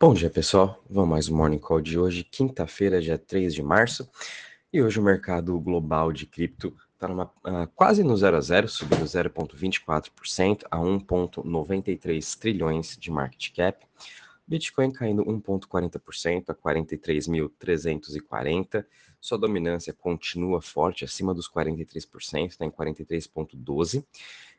Bom dia, pessoal. Vamos mais um Morning Call de hoje, quinta-feira, dia 3 de março. E hoje o mercado global de cripto está uh, quase no 0 a 0, subindo 0,24% a 1,93 trilhões de market cap. Bitcoin caindo 1,40% a 43.340. Sua dominância continua forte, acima dos 43%, está em 43,12%.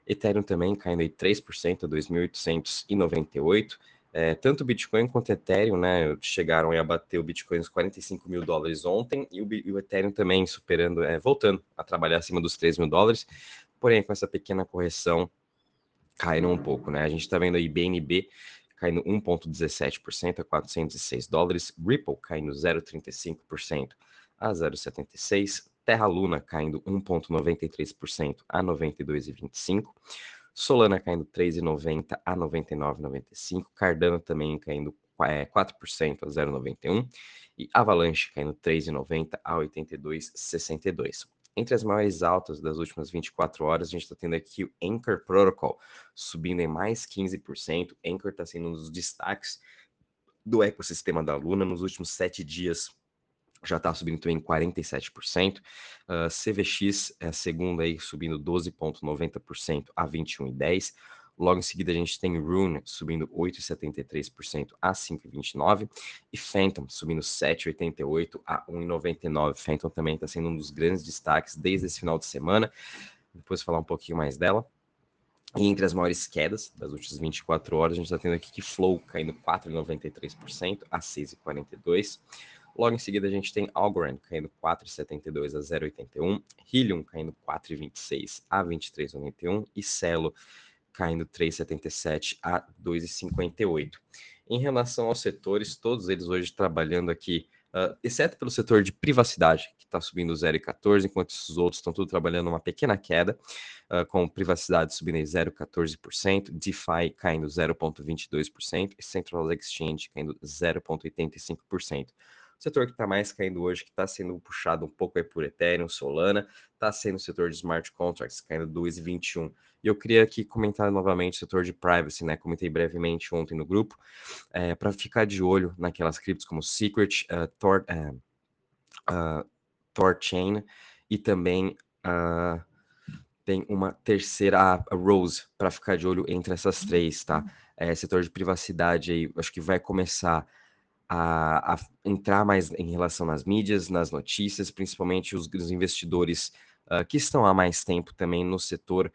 Ethereum também caindo 3% a 2.898. É, tanto o Bitcoin quanto o Ethereum, né, chegaram a bater o Bitcoin nos 45 mil dólares ontem e o, e o Ethereum também superando, é, voltando a trabalhar acima dos 3 mil dólares, porém com essa pequena correção caíram um pouco, né? A gente está vendo aí BNB caindo 1,17% a 406 dólares, Ripple caindo 0,35% a 0,76, Terra Luna caindo 1,93% a 92,25%, Solana caindo 3,90 a 99,95. Cardano também caindo é, 4% a 0,91. E Avalanche caindo 3,90 a 82,62. Entre as maiores altas das últimas 24 horas, a gente está tendo aqui o Anchor Protocol subindo em mais 15%. Anchor está sendo um dos destaques do ecossistema da Luna nos últimos sete dias já está subindo também 47%. Uh, CVX é a segunda aí, subindo 12,90% a 21,10%. Logo em seguida, a gente tem Rune subindo 8,73% a 5,29%. E Phantom subindo 7,88% a 1,99%. Phantom também está sendo um dos grandes destaques desde esse final de semana. Depois falar um pouquinho mais dela. E entre as maiores quedas das últimas 24 horas, a gente está tendo aqui que Flow caindo 4,93% a 6,42%. Logo em seguida, a gente tem Algorand caindo 4,72 a 0,81, Helium caindo 4,26 a 23,91 e Celo caindo 3,77 a 2,58. Em relação aos setores, todos eles hoje trabalhando aqui, uh, exceto pelo setor de privacidade, que está subindo 0,14, enquanto os outros estão tudo trabalhando uma pequena queda, uh, com privacidade subindo em 0,14%, DeFi caindo 0,22% e Central Exchange caindo 0,85%. Setor que está mais caindo hoje, que está sendo puxado um pouco aí por Ethereum, Solana, está sendo o setor de smart contracts, caindo 2,21. E eu queria aqui comentar novamente o setor de privacy, né? Comentei brevemente ontem no grupo, é, para ficar de olho naquelas criptos como Secret, uh, Tor, uh, uh, Torchain e também uh, tem uma terceira, Rose, para ficar de olho entre essas três, tá? É, setor de privacidade aí, acho que vai começar a, a, entrar mais em relação nas mídias, nas notícias, principalmente os, os investidores uh, que estão há mais tempo também no setor,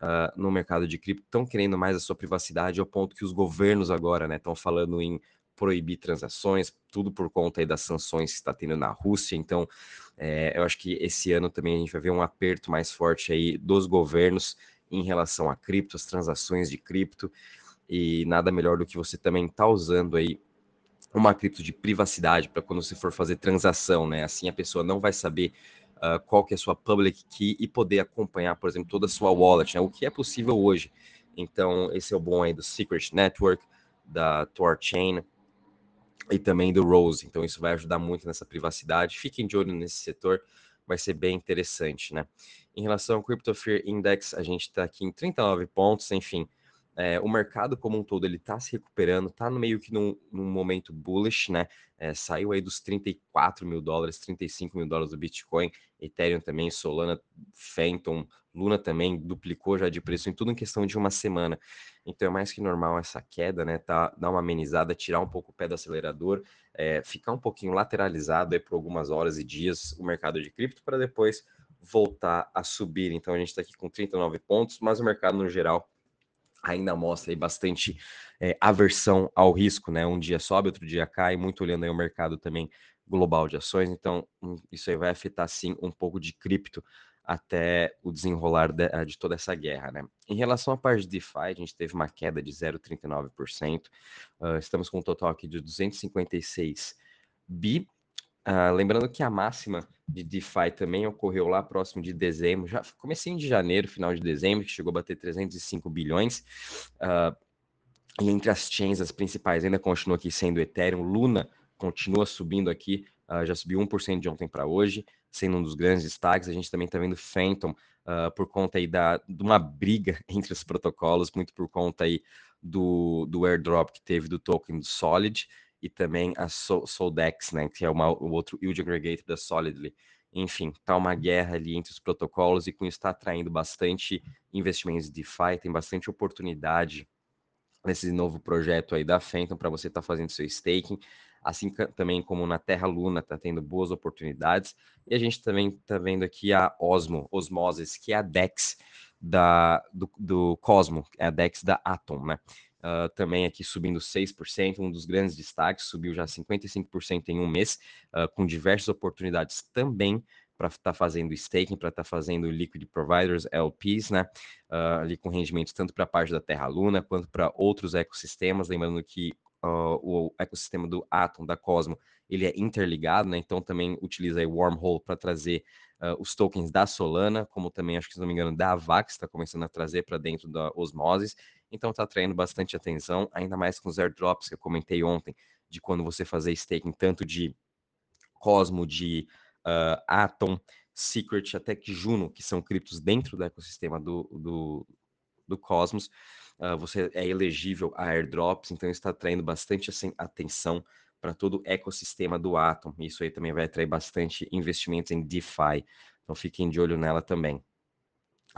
uh, no mercado de cripto, estão querendo mais a sua privacidade, ao ponto que os governos agora estão né, falando em proibir transações, tudo por conta das sanções que está tendo na Rússia. Então, é, eu acho que esse ano também a gente vai ver um aperto mais forte aí dos governos em relação a cripto, as transações de cripto, e nada melhor do que você também estar tá usando aí uma cripto de privacidade para quando você for fazer transação, né? Assim a pessoa não vai saber uh, qual que é a sua public key e poder acompanhar, por exemplo, toda a sua wallet, né? O que é possível hoje. Então, esse é o bom aí do Secret Network, da Torchain e também do Rose. Então, isso vai ajudar muito nessa privacidade. Fiquem de olho nesse setor, vai ser bem interessante, né? Em relação ao Crypto Fear Index, a gente está aqui em 39 pontos, enfim, é, o mercado como um todo ele está se recuperando, está meio que num, num momento bullish, né? É, saiu aí dos 34 mil dólares, 35 mil dólares do Bitcoin, Ethereum também, Solana, Phantom, Luna também duplicou já de preço em tudo em questão de uma semana. Então é mais que normal essa queda, né? Tá, dar uma amenizada, tirar um pouco o pé do acelerador, é, ficar um pouquinho lateralizado aí por algumas horas e dias o mercado de cripto para depois voltar a subir. Então a gente está aqui com 39 pontos, mas o mercado no geral ainda mostra aí bastante é, aversão ao risco, né? Um dia sobe, outro dia cai, muito olhando aí o mercado também global de ações, então hum, isso aí vai afetar sim um pouco de cripto até o desenrolar de, de toda essa guerra, né? Em relação à parte de DeFi, a gente teve uma queda de 0,39%, uh, estamos com um total aqui de 256 bi, Uh, lembrando que a máxima de DeFi também ocorreu lá próximo de dezembro, já comecei de janeiro, final de dezembro, que chegou a bater 305 bilhões. Uh, e entre as chains, as principais ainda continua aqui sendo Ethereum, Luna continua subindo aqui, uh, já subiu 1% de ontem para hoje, sendo um dos grandes destaques. A gente também está vendo Phantom por conta aí da, de uma briga entre os protocolos, muito por conta aí do, do airdrop que teve do token do Solid e também a Soldex, né, que é uma, o outro yield aggregator da Solidly. Enfim, tá uma guerra ali entre os protocolos e com isso está atraindo bastante investimentos de DeFi, tem bastante oportunidade nesse novo projeto aí da Phantom para você estar tá fazendo seu staking, assim também como na Terra Luna está tendo boas oportunidades. E a gente também está vendo aqui a Osmo, Osmosis, que é a DEX da, do, do Cosmo, é a DEX da Atom, né? Uh, também aqui subindo 6%, um dos grandes destaques, subiu já 55% em um mês, uh, com diversas oportunidades também para estar tá fazendo staking, para estar tá fazendo liquid providers, LPs, né? Uh, ali com rendimentos tanto para a parte da Terra Luna quanto para outros ecossistemas. Lembrando que uh, o ecossistema do Atom, da Cosmo, ele é interligado, né? Então também utiliza aí Wormhole para trazer uh, os tokens da Solana, como também, acho que se não me engano, da Avax, está começando a trazer para dentro da Osmosis. Então está atraindo bastante atenção, ainda mais com os airdrops que eu comentei ontem, de quando você fazer staking tanto de Cosmo, de uh, Atom, Secret, até que Juno, que são criptos dentro do ecossistema do, do, do Cosmos, uh, você é elegível a airdrops, então está atraindo bastante assim, atenção para todo o ecossistema do Atom. Isso aí também vai atrair bastante investimentos em DeFi, então fiquem de olho nela também.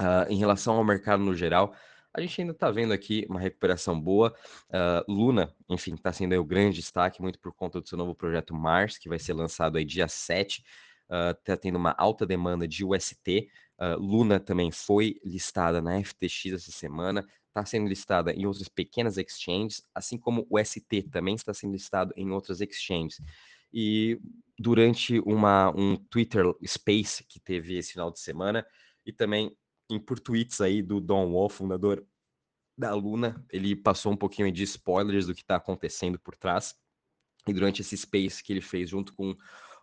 Uh, em relação ao mercado no geral, a gente ainda está vendo aqui uma recuperação boa. Uh, Luna, enfim, está sendo o grande destaque, muito por conta do seu novo projeto Mars, que vai ser lançado aí dia 7 está uh, tendo uma alta demanda de UST. Uh, Luna também foi listada na FTX essa semana, está sendo listada em outras pequenas exchanges, assim como o ST também está sendo listado em outras exchanges. E durante uma, um Twitter Space que teve esse final de semana, e também por tweets aí do Don Wall, fundador da Luna, ele passou um pouquinho de spoilers do que está acontecendo por trás. E durante esse space que ele fez junto com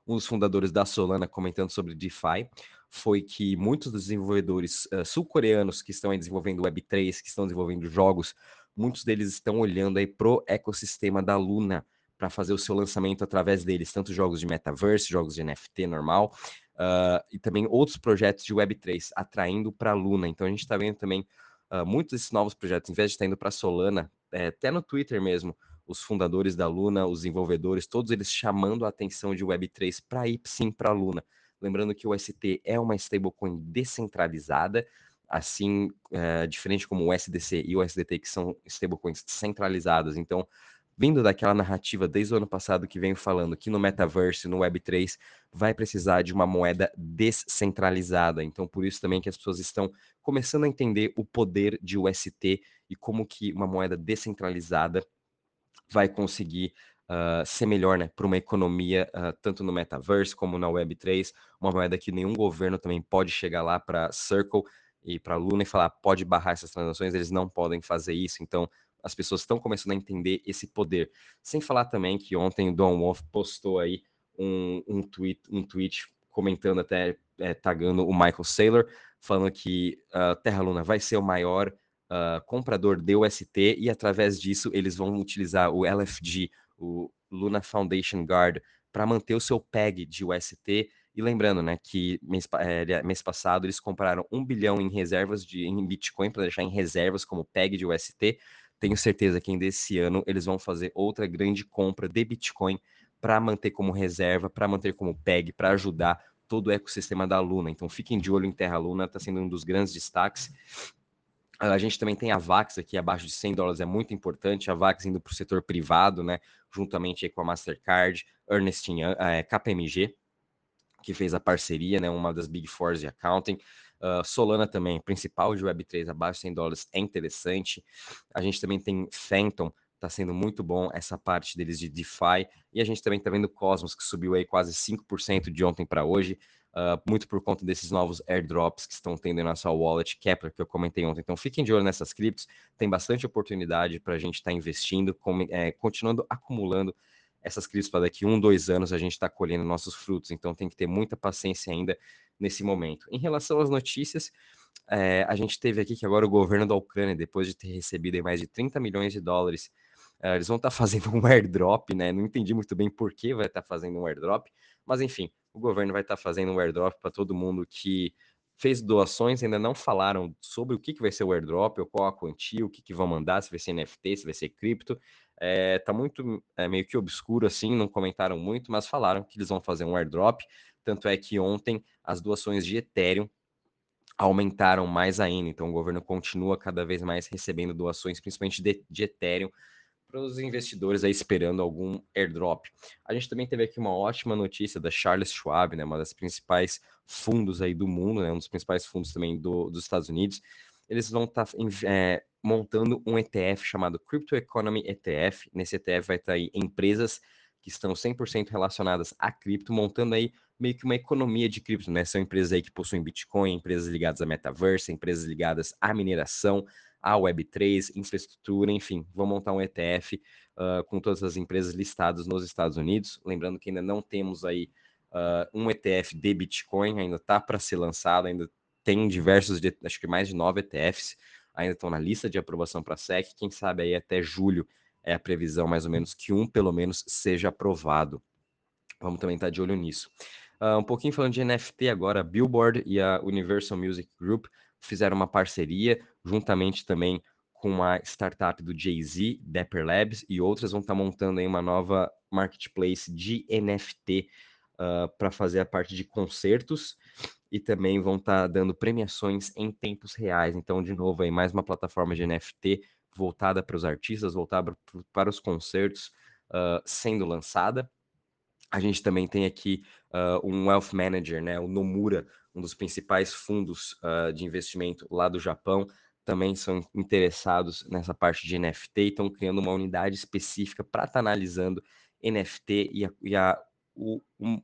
um dos fundadores da Solana comentando sobre DeFi, foi que muitos dos desenvolvedores uh, sul-coreanos que estão desenvolvendo Web3, que estão desenvolvendo jogos, muitos deles estão olhando aí pro ecossistema da Luna para fazer o seu lançamento através deles, tanto jogos de metaverse, jogos de NFT normal, uh, e também outros projetos de Web3 atraindo para a Luna. Então a gente está vendo também uh, muitos desses novos projetos, em vez de estar indo para Solana, é, até no Twitter mesmo, os fundadores da Luna, os desenvolvedores, todos eles chamando a atenção de Web3 para ir sim para a Luna. Lembrando que o ST é uma stablecoin descentralizada, assim, é, diferente como o SDC e o SDT, que são stablecoins centralizadas. Então, vindo daquela narrativa desde o ano passado que venho falando que no metaverse, no Web3, vai precisar de uma moeda descentralizada. Então, por isso também que as pessoas estão começando a entender o poder de UST e como que uma moeda descentralizada vai conseguir uh, ser melhor né, para uma economia, uh, tanto no metaverse como na Web3, uma moeda que nenhum governo também pode chegar lá para Circle e para Luna e falar pode barrar essas transações, eles não podem fazer isso. Então, as pessoas estão começando a entender esse poder. Sem falar também que ontem o Don Wolf postou aí um, um, tweet, um tweet comentando até, é, tagando o Michael Saylor, falando que uh, Terra Luna vai ser o maior uh, comprador de UST e através disso eles vão utilizar o LFG, o Luna Foundation Guard, para manter o seu PEG de UST. E lembrando, né, que mês, é, mês passado eles compraram um bilhão em reservas de em Bitcoin para deixar em reservas como PEG de UST. Tenho certeza que ainda esse ano eles vão fazer outra grande compra de Bitcoin para manter como reserva, para manter como PEG, para ajudar todo o ecossistema da Luna. Então fiquem de olho em Terra Luna, está sendo um dos grandes destaques. A gente também tem a VAX aqui abaixo de 100 dólares, é muito importante. A VAX indo para o setor privado, né? Juntamente com a Mastercard, Ernest é, KPMG, que fez a parceria, né? Uma das Big Fours de accounting. Uh, Solana também, principal de Web3 abaixo de 100 dólares, é interessante. A gente também tem Phantom, está sendo muito bom essa parte deles de DeFi. E a gente também está vendo Cosmos, que subiu aí quase 5% de ontem para hoje uh, muito por conta desses novos airdrops que estão tendo na sua wallet, Kepler, que eu comentei ontem. Então fiquem de olho nessas criptos, tem bastante oportunidade para a gente estar tá investindo, com, é, continuando acumulando essas criptos para daqui um, dois anos a gente está colhendo nossos frutos. Então tem que ter muita paciência ainda nesse momento. Em relação às notícias, é, a gente teve aqui que agora o governo da Ucrânia, depois de ter recebido mais de 30 milhões de dólares, é, eles vão estar tá fazendo um airdrop, né? Não entendi muito bem por que vai estar tá fazendo um airdrop, mas enfim, o governo vai estar tá fazendo um airdrop para todo mundo que fez doações, ainda não falaram sobre o que, que vai ser o airdrop, ou qual a quantia, o que, que vão mandar, se vai ser NFT, se vai ser cripto. É, tá muito é, meio que obscuro assim, não comentaram muito, mas falaram que eles vão fazer um airdrop. Tanto é que ontem as doações de Ethereum aumentaram mais ainda. Então o governo continua cada vez mais recebendo doações, principalmente de, de Ethereum, para os investidores aí esperando algum airdrop. A gente também teve aqui uma ótima notícia da Charles Schwab, né, uma das principais fundos aí do mundo, né, um dos principais fundos também do, dos Estados Unidos. Eles vão estar tá, é, montando um ETF chamado Crypto Economy ETF. Nesse ETF vai estar aí empresas que estão 100% relacionadas a cripto, montando aí meio que uma economia de cripto, né? São empresas aí que possuem Bitcoin, empresas ligadas a metaverso, empresas ligadas à mineração, à Web3, infraestrutura, enfim, vão montar um ETF uh, ah, com todas as empresas listadas nos Estados Unidos. Lembrando que ainda não temos aí uh, um ETF de Bitcoin, ainda está para ser lançado, ainda tem diversos, acho que mais de nove ETFs, ainda estão na lista de aprovação para a SEC. Quem sabe aí até julho é a previsão, mais ou menos, que um pelo menos seja aprovado. Vamos também estar tá de olho nisso. Uh, um pouquinho falando de NFT agora, a Billboard e a Universal Music Group fizeram uma parceria, juntamente também com a startup do Jay-Z, Dapper Labs, e outras vão estar montando aí uma nova marketplace de NFT uh, para fazer a parte de concertos e também vão estar dando premiações em tempos reais. Então, de novo, aí mais uma plataforma de NFT voltada para os artistas, voltada para os concertos uh, sendo lançada. A gente também tem aqui uh, um wealth manager, né, o Nomura, um dos principais fundos uh, de investimento lá do Japão, também são interessados nessa parte de NFT e estão criando uma unidade específica para estar tá analisando NFT e, a, e a, o,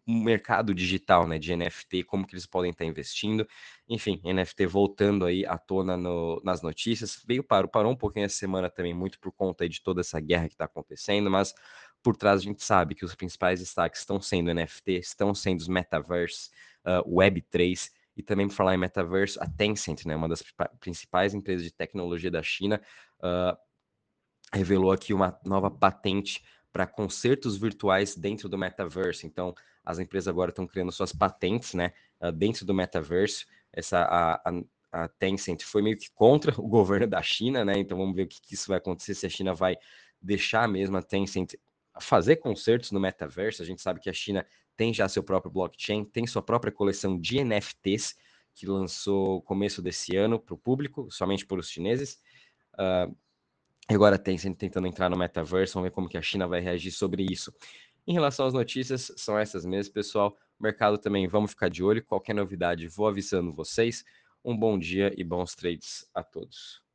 mercado digital né, de NFT, como que eles podem estar tá investindo. Enfim, NFT voltando aí à tona no, nas notícias. Veio parou, parou um pouquinho essa semana também, muito por conta de toda essa guerra que está acontecendo, mas por trás a gente sabe que os principais destaques estão sendo NFT, estão sendo os metaverse, uh, Web3 e também por falar em metaverse, a Tencent, né, uma das principais empresas de tecnologia da China, uh, revelou aqui uma nova patente para concertos virtuais dentro do metaverse. Então, as empresas agora estão criando suas patentes, né, uh, dentro do metaverse. Essa a, a, a, Tencent foi meio que contra o governo da China, né? Então, vamos ver o que, que isso vai acontecer se a China vai deixar mesmo a Tencent fazer concertos no metaverso. A gente sabe que a China tem já seu próprio blockchain, tem sua própria coleção de NFTs que lançou começo desse ano para o público, somente para os chineses. Uh, agora tem tentando entrar no metaverso, vamos ver como que a China vai reagir sobre isso. Em relação às notícias, são essas mesmas, pessoal. Mercado também, vamos ficar de olho. Qualquer novidade, vou avisando vocês. Um bom dia e bons trades a todos.